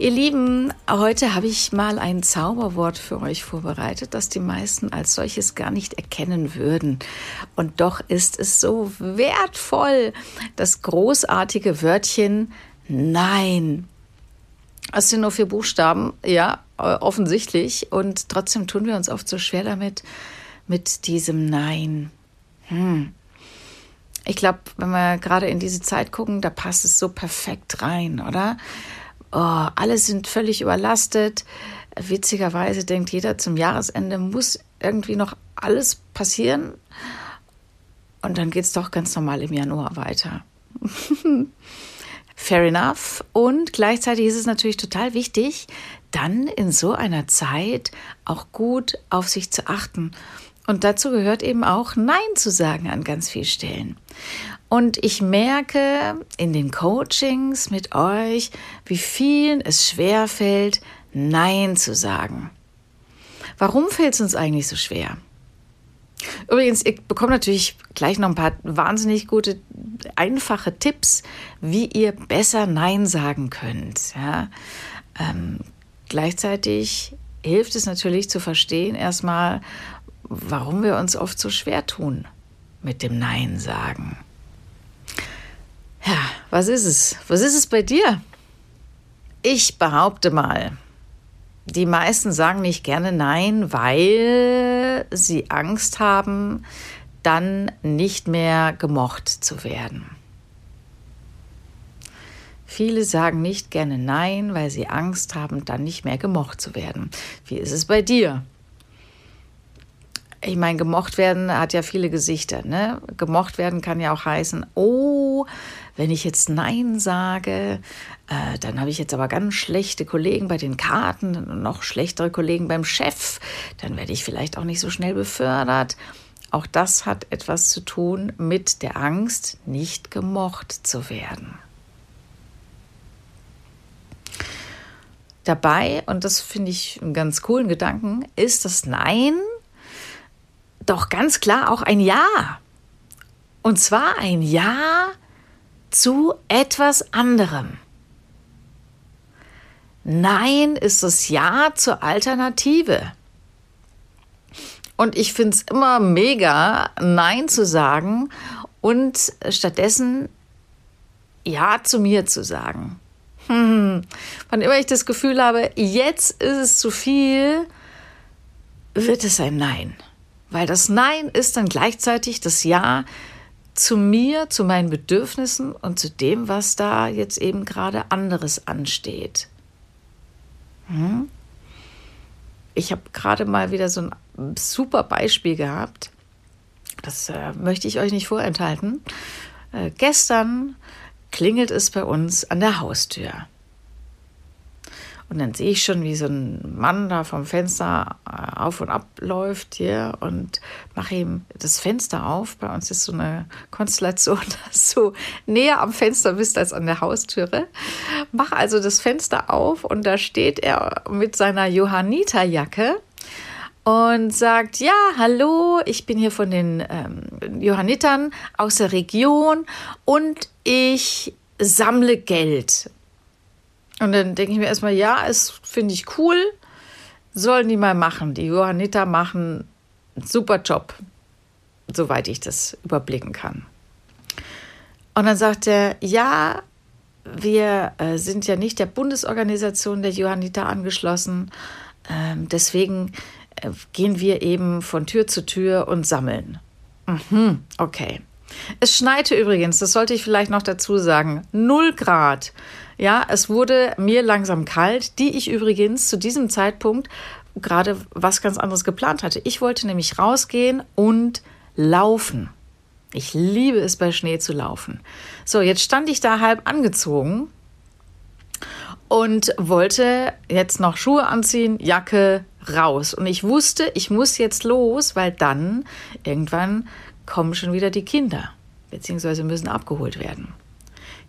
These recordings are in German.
Ihr Lieben, heute habe ich mal ein Zauberwort für euch vorbereitet, das die meisten als solches gar nicht erkennen würden. Und doch ist es so wertvoll, das großartige Wörtchen Nein. Es sind nur vier Buchstaben, ja, offensichtlich. Und trotzdem tun wir uns oft so schwer damit, mit diesem Nein. Hm. Ich glaube, wenn wir gerade in diese Zeit gucken, da passt es so perfekt rein, oder? Oh, alle sind völlig überlastet. Witzigerweise denkt jeder, zum Jahresende muss irgendwie noch alles passieren. Und dann geht es doch ganz normal im Januar weiter. Fair enough. Und gleichzeitig ist es natürlich total wichtig, dann in so einer Zeit auch gut auf sich zu achten. Und dazu gehört eben auch Nein zu sagen an ganz vielen Stellen. Und ich merke in den Coachings mit euch, wie vielen es schwer fällt, Nein zu sagen. Warum fällt es uns eigentlich so schwer? Übrigens, ich bekomme natürlich gleich noch ein paar wahnsinnig gute, einfache Tipps, wie ihr besser Nein sagen könnt. Ja? Ähm, gleichzeitig hilft es natürlich zu verstehen erstmal, warum wir uns oft so schwer tun mit dem Nein sagen. Was ist es? Was ist es bei dir? Ich behaupte mal, die meisten sagen nicht gerne Nein, weil sie Angst haben, dann nicht mehr gemocht zu werden. Viele sagen nicht gerne Nein, weil sie Angst haben, dann nicht mehr gemocht zu werden. Wie ist es bei dir? Ich meine, gemocht werden hat ja viele Gesichter. Ne? Gemocht werden kann ja auch heißen, oh, wenn ich jetzt Nein sage, äh, dann habe ich jetzt aber ganz schlechte Kollegen bei den Karten und noch schlechtere Kollegen beim Chef. Dann werde ich vielleicht auch nicht so schnell befördert. Auch das hat etwas zu tun mit der Angst, nicht gemocht zu werden. Dabei, und das finde ich einen ganz coolen Gedanken, ist das Nein doch ganz klar auch ein Ja. Und zwar ein Ja zu etwas anderem. Nein ist das Ja zur Alternative. Und ich finde es immer mega, Nein zu sagen und stattdessen Ja zu mir zu sagen. Hm. Wann immer ich das Gefühl habe, jetzt ist es zu viel, wird es ein Nein. Weil das Nein ist dann gleichzeitig das Ja zu mir, zu meinen Bedürfnissen und zu dem, was da jetzt eben gerade anderes ansteht. Hm? Ich habe gerade mal wieder so ein super Beispiel gehabt. Das äh, möchte ich euch nicht vorenthalten. Äh, gestern klingelt es bei uns an der Haustür. Und dann sehe ich schon, wie so ein Mann da vom Fenster äh, auf und ab läuft hier und mache ihm das Fenster auf. Bei uns ist so eine Konstellation, dass du näher am Fenster bist als an der Haustüre. Mach also das Fenster auf und da steht er mit seiner Johanniterjacke und sagt, ja, hallo, ich bin hier von den ähm, Johannitern aus der Region und ich sammle Geld. Und dann denke ich mir erstmal, ja, es finde ich cool, sollen die mal machen. Die Johanniter machen einen super Job, soweit ich das überblicken kann. Und dann sagt er, ja, wir äh, sind ja nicht der Bundesorganisation der Johanniter angeschlossen. Ähm, deswegen äh, gehen wir eben von Tür zu Tür und sammeln. Mhm, okay. Es schneite übrigens, das sollte ich vielleicht noch dazu sagen, 0 Grad. Ja, es wurde mir langsam kalt, die ich übrigens zu diesem Zeitpunkt gerade was ganz anderes geplant hatte. Ich wollte nämlich rausgehen und laufen. Ich liebe es bei Schnee zu laufen. So, jetzt stand ich da halb angezogen und wollte jetzt noch Schuhe anziehen, Jacke, raus. Und ich wusste, ich muss jetzt los, weil dann irgendwann kommen schon wieder die Kinder, beziehungsweise müssen abgeholt werden.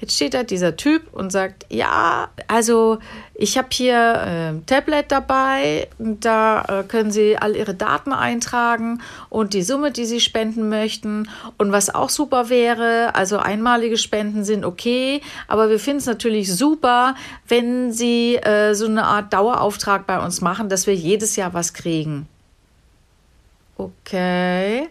Jetzt steht da dieser Typ und sagt, ja, also ich habe hier ein äh, Tablet dabei, da äh, können Sie all Ihre Daten eintragen und die Summe, die Sie spenden möchten. Und was auch super wäre, also einmalige Spenden sind okay, aber wir finden es natürlich super, wenn Sie äh, so eine Art Dauerauftrag bei uns machen, dass wir jedes Jahr was kriegen. Okay.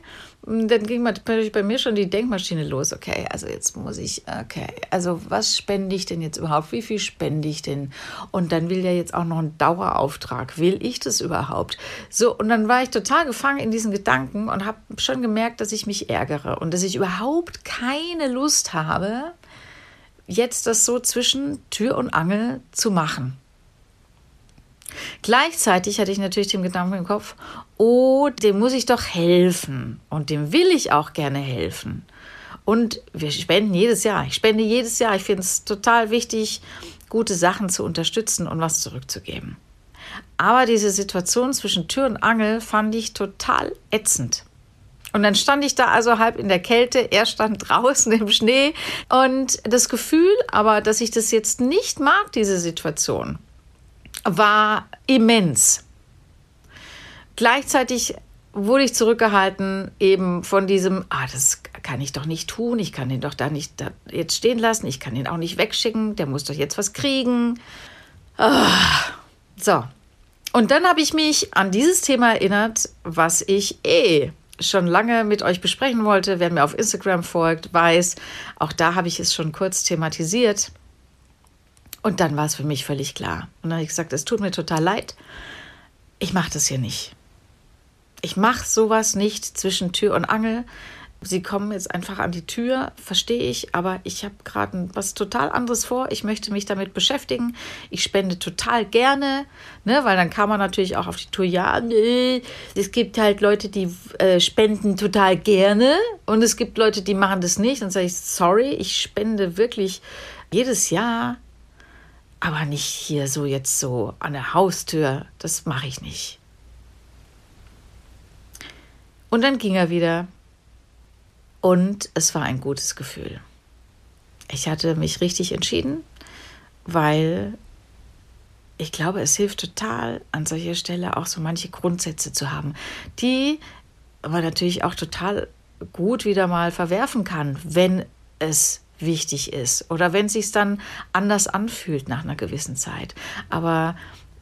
Dann ging natürlich bei mir schon die Denkmaschine los. Okay, also jetzt muss ich, okay, also was spende ich denn jetzt überhaupt? Wie viel spende ich denn? Und dann will ja jetzt auch noch ein Dauerauftrag. Will ich das überhaupt? So, und dann war ich total gefangen in diesen Gedanken und habe schon gemerkt, dass ich mich ärgere und dass ich überhaupt keine Lust habe, jetzt das so zwischen Tür und Angel zu machen. Gleichzeitig hatte ich natürlich den Gedanken im Kopf, oh, dem muss ich doch helfen und dem will ich auch gerne helfen. Und wir spenden jedes Jahr. Ich spende jedes Jahr. Ich finde es total wichtig, gute Sachen zu unterstützen und was zurückzugeben. Aber diese Situation zwischen Tür und Angel fand ich total ätzend. Und dann stand ich da also halb in der Kälte, er stand draußen im Schnee und das Gefühl aber, dass ich das jetzt nicht mag, diese Situation, war immens. Gleichzeitig wurde ich zurückgehalten eben von diesem, ah, das kann ich doch nicht tun, ich kann ihn doch da nicht da jetzt stehen lassen, ich kann ihn auch nicht wegschicken, der muss doch jetzt was kriegen. Ah, so. Und dann habe ich mich an dieses Thema erinnert, was ich eh schon lange mit euch besprechen wollte. Wer mir auf Instagram folgt, weiß, auch da habe ich es schon kurz thematisiert. Und dann war es für mich völlig klar. Und dann habe ich gesagt, es tut mir total leid. Ich mache das hier nicht. Ich mache sowas nicht zwischen Tür und Angel. Sie kommen jetzt einfach an die Tür, verstehe ich, aber ich habe gerade was total anderes vor. Ich möchte mich damit beschäftigen. Ich spende total gerne, ne, weil dann kann man natürlich auch auf die Tour, ja, nö. es gibt halt Leute, die äh, spenden total gerne und es gibt Leute, die machen das nicht. Dann sage ich, sorry, ich spende wirklich jedes Jahr aber nicht hier so jetzt so an der Haustür. Das mache ich nicht. Und dann ging er wieder. Und es war ein gutes Gefühl. Ich hatte mich richtig entschieden, weil ich glaube, es hilft total an solcher Stelle auch so manche Grundsätze zu haben, die man natürlich auch total gut wieder mal verwerfen kann, wenn es wichtig ist oder wenn es sich dann anders anfühlt nach einer gewissen Zeit. Aber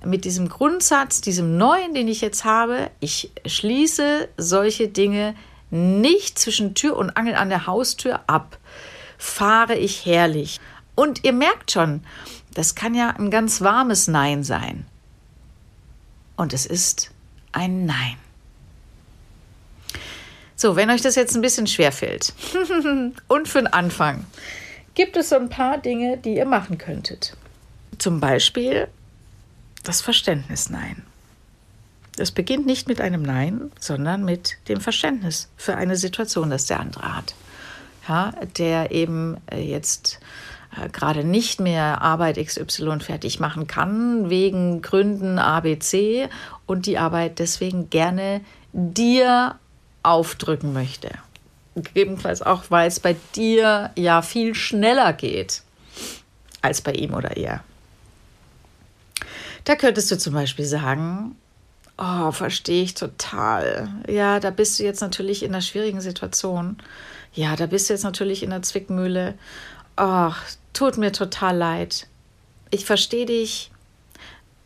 mit diesem Grundsatz, diesem neuen, den ich jetzt habe, ich schließe solche Dinge nicht zwischen Tür und Angel an der Haustür ab, fahre ich herrlich. Und ihr merkt schon, das kann ja ein ganz warmes Nein sein. Und es ist ein Nein. So, wenn euch das jetzt ein bisschen schwer fällt und für den Anfang, gibt es so ein paar Dinge, die ihr machen könntet. Zum Beispiel das Verständnis Nein. Es beginnt nicht mit einem Nein, sondern mit dem Verständnis für eine Situation, das der andere hat. Ja, der eben äh, jetzt äh, gerade nicht mehr Arbeit XY fertig machen kann, wegen Gründen ABC und die Arbeit deswegen gerne dir aufdrücken möchte. Gegebenenfalls auch, weil es bei dir ja viel schneller geht als bei ihm oder ihr. Da könntest du zum Beispiel sagen, oh, verstehe ich total. Ja, da bist du jetzt natürlich in einer schwierigen Situation. Ja, da bist du jetzt natürlich in der Zwickmühle. Ach, tut mir total leid. Ich verstehe dich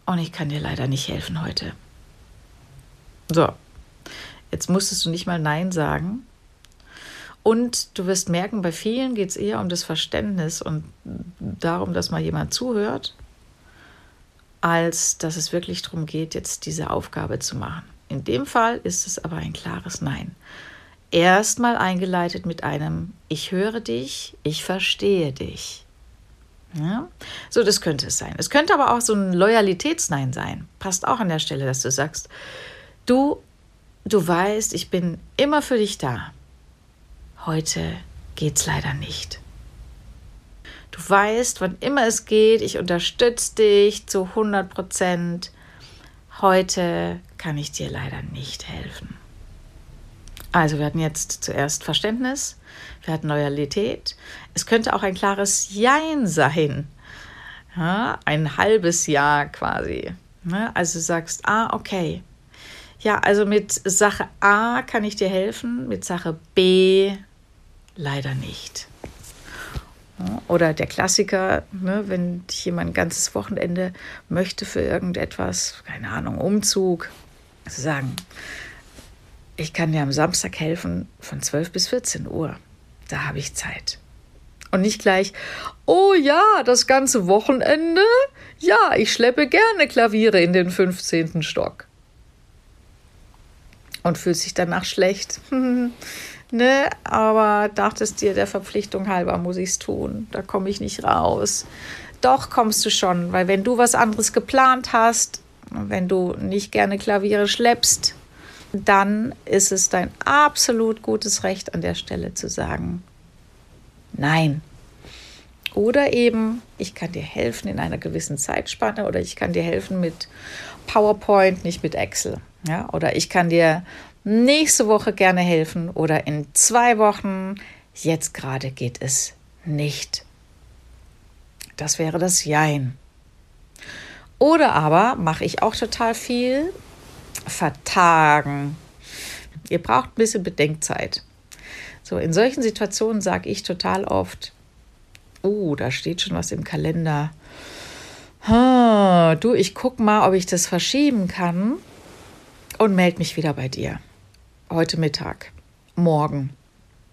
und ich kann dir leider nicht helfen heute. So, Jetzt musstest du nicht mal Nein sagen. Und du wirst merken, bei vielen geht es eher um das Verständnis und darum, dass mal jemand zuhört, als dass es wirklich darum geht, jetzt diese Aufgabe zu machen. In dem Fall ist es aber ein klares Nein. Erstmal eingeleitet mit einem Ich höre dich, ich verstehe dich. Ja? So, das könnte es sein. Es könnte aber auch so ein Loyalitätsnein sein. Passt auch an der Stelle, dass du sagst, du, Du weißt, ich bin immer für dich da. Heute geht's leider nicht. Du weißt, wann immer es geht, ich unterstütze dich zu 100 Prozent. Heute kann ich dir leider nicht helfen. Also wir hatten jetzt zuerst Verständnis, wir hatten Loyalität. Es könnte auch ein klares Jein sein. Ja, ein halbes Ja quasi. Also du sagst, ah, okay. Ja, also mit Sache A kann ich dir helfen, mit Sache B leider nicht. Oder der Klassiker, ne, wenn jemand ein ganzes Wochenende möchte für irgendetwas, keine Ahnung, Umzug, zu sagen, ich kann dir am Samstag helfen von 12 bis 14 Uhr. Da habe ich Zeit. Und nicht gleich, oh ja, das ganze Wochenende? Ja, ich schleppe gerne Klaviere in den 15. Stock. Und fühlt sich danach schlecht. ne, aber dachtest dir, der Verpflichtung halber muss ich es tun. Da komme ich nicht raus. Doch kommst du schon, weil wenn du was anderes geplant hast, wenn du nicht gerne Klaviere schleppst, dann ist es dein absolut gutes Recht an der Stelle zu sagen, nein. Oder eben, ich kann dir helfen in einer gewissen Zeitspanne oder ich kann dir helfen mit PowerPoint, nicht mit Excel. Ja? Oder ich kann dir nächste Woche gerne helfen oder in zwei Wochen. Jetzt gerade geht es nicht. Das wäre das Jein. Oder aber mache ich auch total viel, vertagen. Ihr braucht ein bisschen Bedenkzeit. So, in solchen Situationen sage ich total oft, oh, da steht schon was im Kalender. du, ich gucke mal, ob ich das verschieben kann und melde mich wieder bei dir. Heute Mittag, morgen,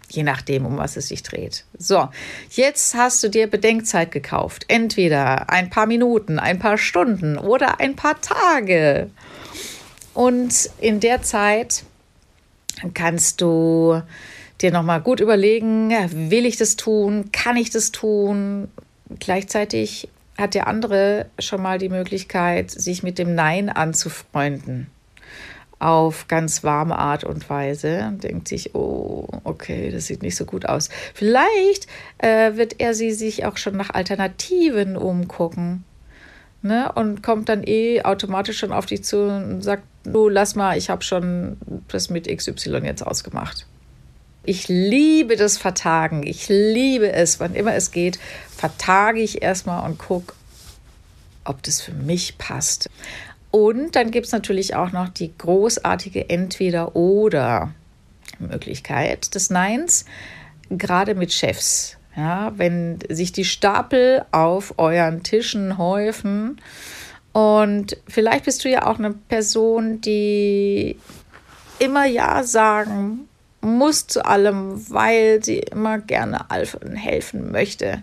je nachdem, um was es sich dreht. So, jetzt hast du dir Bedenkzeit gekauft. Entweder ein paar Minuten, ein paar Stunden oder ein paar Tage. Und in der Zeit kannst du dir nochmal gut überlegen, will ich das tun, kann ich das tun. Gleichzeitig hat der andere schon mal die Möglichkeit, sich mit dem Nein anzufreunden auf ganz warme Art und Weise und denkt sich, oh, okay, das sieht nicht so gut aus. Vielleicht äh, wird er sie sich auch schon nach Alternativen umgucken. Ne, und kommt dann eh automatisch schon auf dich zu und sagt, du lass mal, ich habe schon das mit XY jetzt ausgemacht. Ich liebe das Vertagen. Ich liebe es, wann immer es geht, vertage ich erstmal und gucke, ob das für mich passt. Und dann gibt es natürlich auch noch die großartige Entweder-Oder-Möglichkeit des Neins, gerade mit Chefs. Ja, wenn sich die Stapel auf euren Tischen häufen und vielleicht bist du ja auch eine Person, die immer Ja sagen muss zu allem, weil sie immer gerne helfen möchte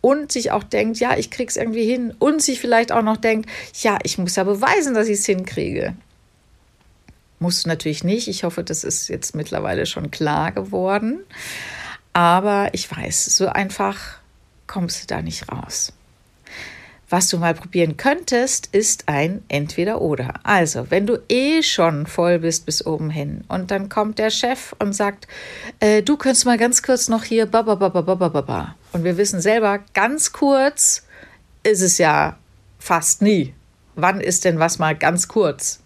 und sich auch denkt, ja, ich krieg's irgendwie hin und sich vielleicht auch noch denkt, ja, ich muss ja beweisen, dass ich es hinkriege. Musst du natürlich nicht. Ich hoffe, das ist jetzt mittlerweile schon klar geworden. Aber ich weiß, so einfach kommst du da nicht raus. Was du mal probieren könntest, ist ein Entweder-Oder. Also, wenn du eh schon voll bist bis oben hin und dann kommt der Chef und sagt, äh, du könntest mal ganz kurz noch hier, bababababababa. Und wir wissen selber, ganz kurz ist es ja fast nie. Wann ist denn was mal ganz kurz?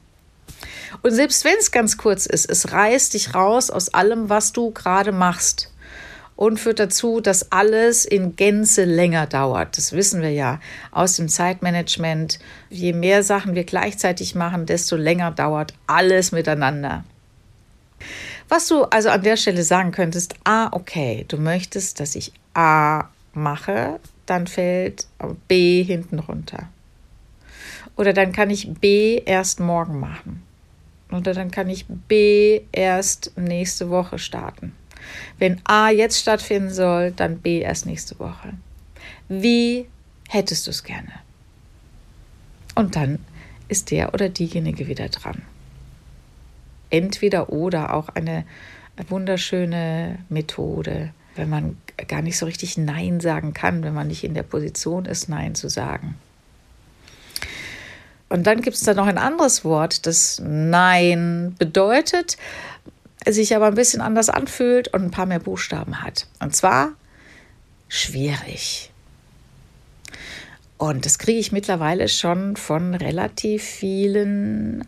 Und selbst wenn es ganz kurz ist, es reißt dich raus aus allem, was du gerade machst und führt dazu, dass alles in Gänze länger dauert. Das wissen wir ja aus dem Zeitmanagement. Je mehr Sachen wir gleichzeitig machen, desto länger dauert alles miteinander. Was du also an der Stelle sagen könntest, ah, okay, du möchtest, dass ich A mache, dann fällt B hinten runter. Oder dann kann ich B erst morgen machen. Oder dann kann ich B erst nächste Woche starten. Wenn A jetzt stattfinden soll, dann B erst nächste Woche. Wie hättest du es gerne? Und dann ist der oder diejenige wieder dran. Entweder oder auch eine wunderschöne Methode, wenn man gar nicht so richtig Nein sagen kann, wenn man nicht in der Position ist, Nein zu sagen. Und dann gibt es da noch ein anderes Wort, das Nein bedeutet, sich aber ein bisschen anders anfühlt und ein paar mehr Buchstaben hat. Und zwar schwierig. Und das kriege ich mittlerweile schon von relativ vielen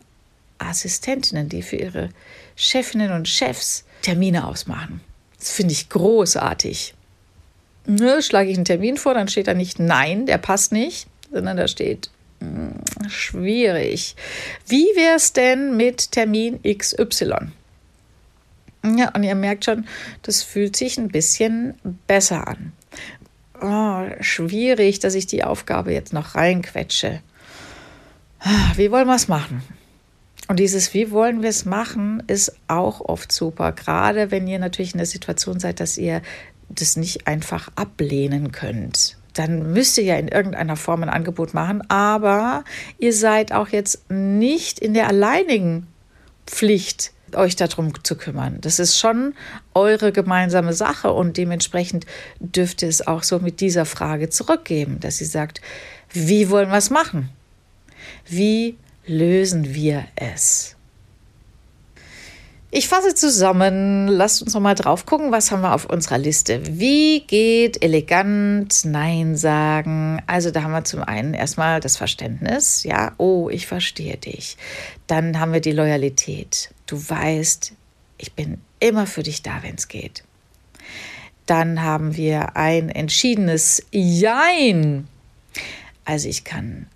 Assistentinnen, die für ihre Chefinnen und Chefs Termine ausmachen. Das finde ich großartig. Ne, schlage ich einen Termin vor, dann steht da nicht Nein, der passt nicht, sondern da steht mh, hm, schwierig. Wie wäre es denn mit Termin XY? Ja, und ihr merkt schon, das fühlt sich ein bisschen besser an. Oh, schwierig, dass ich die Aufgabe jetzt noch reinquetsche. Ah, wie wollen wir es machen? Und dieses Wie wollen wir es machen, ist auch oft super. Gerade wenn ihr natürlich in der Situation seid, dass ihr das nicht einfach ablehnen könnt. Dann müsst ihr ja in irgendeiner Form ein Angebot machen, aber ihr seid auch jetzt nicht in der alleinigen Pflicht, euch darum zu kümmern. Das ist schon eure gemeinsame Sache und dementsprechend dürft ihr es auch so mit dieser Frage zurückgeben, dass sie sagt, wie wollen wir es machen? Wie lösen wir es? Ich fasse zusammen, lasst uns noch mal drauf gucken, was haben wir auf unserer Liste. Wie geht elegant Nein sagen? Also da haben wir zum einen erstmal das Verständnis, ja, oh, ich verstehe dich. Dann haben wir die Loyalität. Du weißt, ich bin immer für dich da, wenn es geht. Dann haben wir ein entschiedenes Jein. Also ich kann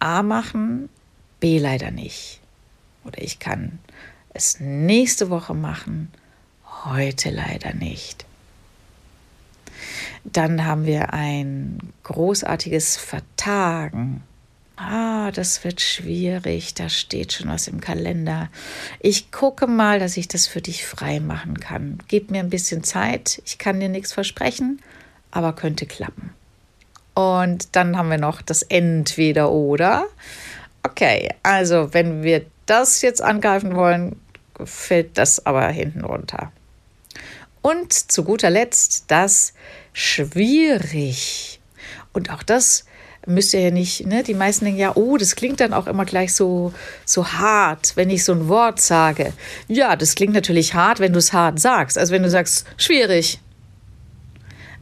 A machen, B leider nicht. Oder ich kann es nächste Woche machen, heute leider nicht. Dann haben wir ein großartiges Vertagen. Ah, das wird schwierig, da steht schon was im Kalender. Ich gucke mal, dass ich das für dich frei machen kann. Gib mir ein bisschen Zeit, ich kann dir nichts versprechen, aber könnte klappen. Und dann haben wir noch das Entweder oder. Okay, also wenn wir das jetzt angreifen wollen, fällt das aber hinten runter. Und zu guter Letzt das schwierig. Und auch das müsst ihr ja nicht, ne? Die meisten denken ja, oh, das klingt dann auch immer gleich so, so hart, wenn ich so ein Wort sage. Ja, das klingt natürlich hart, wenn du es hart sagst. Also wenn du sagst, schwierig,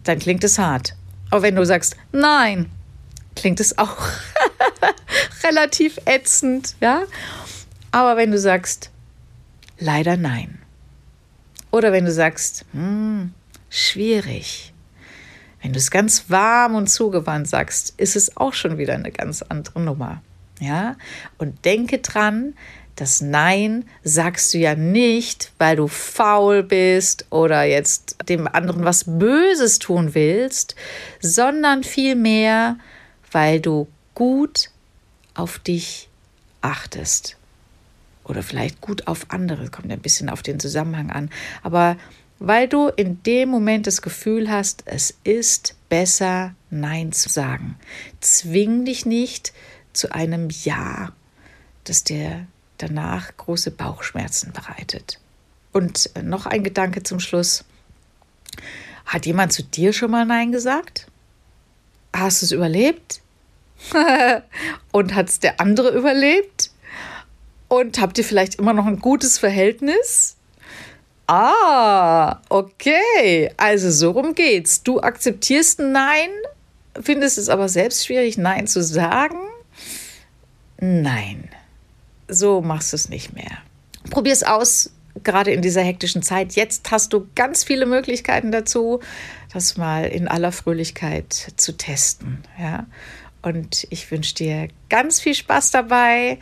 dann klingt es hart. Aber wenn du sagst, nein, klingt es auch relativ ätzend, ja. Aber wenn du sagst, leider nein. Oder wenn du sagst, hm, schwierig. Wenn du es ganz warm und zugewandt sagst, ist es auch schon wieder eine ganz andere Nummer. Ja? Und denke dran, das Nein sagst du ja nicht, weil du faul bist oder jetzt dem anderen was Böses tun willst, sondern vielmehr, weil du gut auf dich achtest. Oder vielleicht gut auf andere, kommt ein bisschen auf den Zusammenhang an. Aber weil du in dem Moment das Gefühl hast, es ist besser, Nein zu sagen. Zwing dich nicht zu einem Ja, das dir danach große Bauchschmerzen bereitet. Und noch ein Gedanke zum Schluss. Hat jemand zu dir schon mal Nein gesagt? Hast du es überlebt? und hat es der andere überlebt? Und habt ihr vielleicht immer noch ein gutes Verhältnis? Ah, okay. Also so rum geht's. Du akzeptierst Nein, findest es aber selbst schwierig, Nein zu sagen? Nein. So machst du es nicht mehr. Probier es aus, gerade in dieser hektischen Zeit. Jetzt hast du ganz viele Möglichkeiten dazu, das mal in aller Fröhlichkeit zu testen. Ja? Und ich wünsche dir ganz viel Spaß dabei,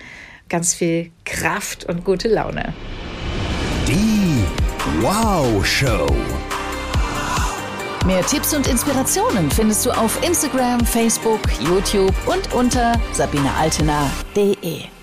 ganz viel Kraft und gute Laune. Die Wow Show. Mehr Tipps und Inspirationen findest du auf Instagram, Facebook, YouTube und unter sabinealtener.de.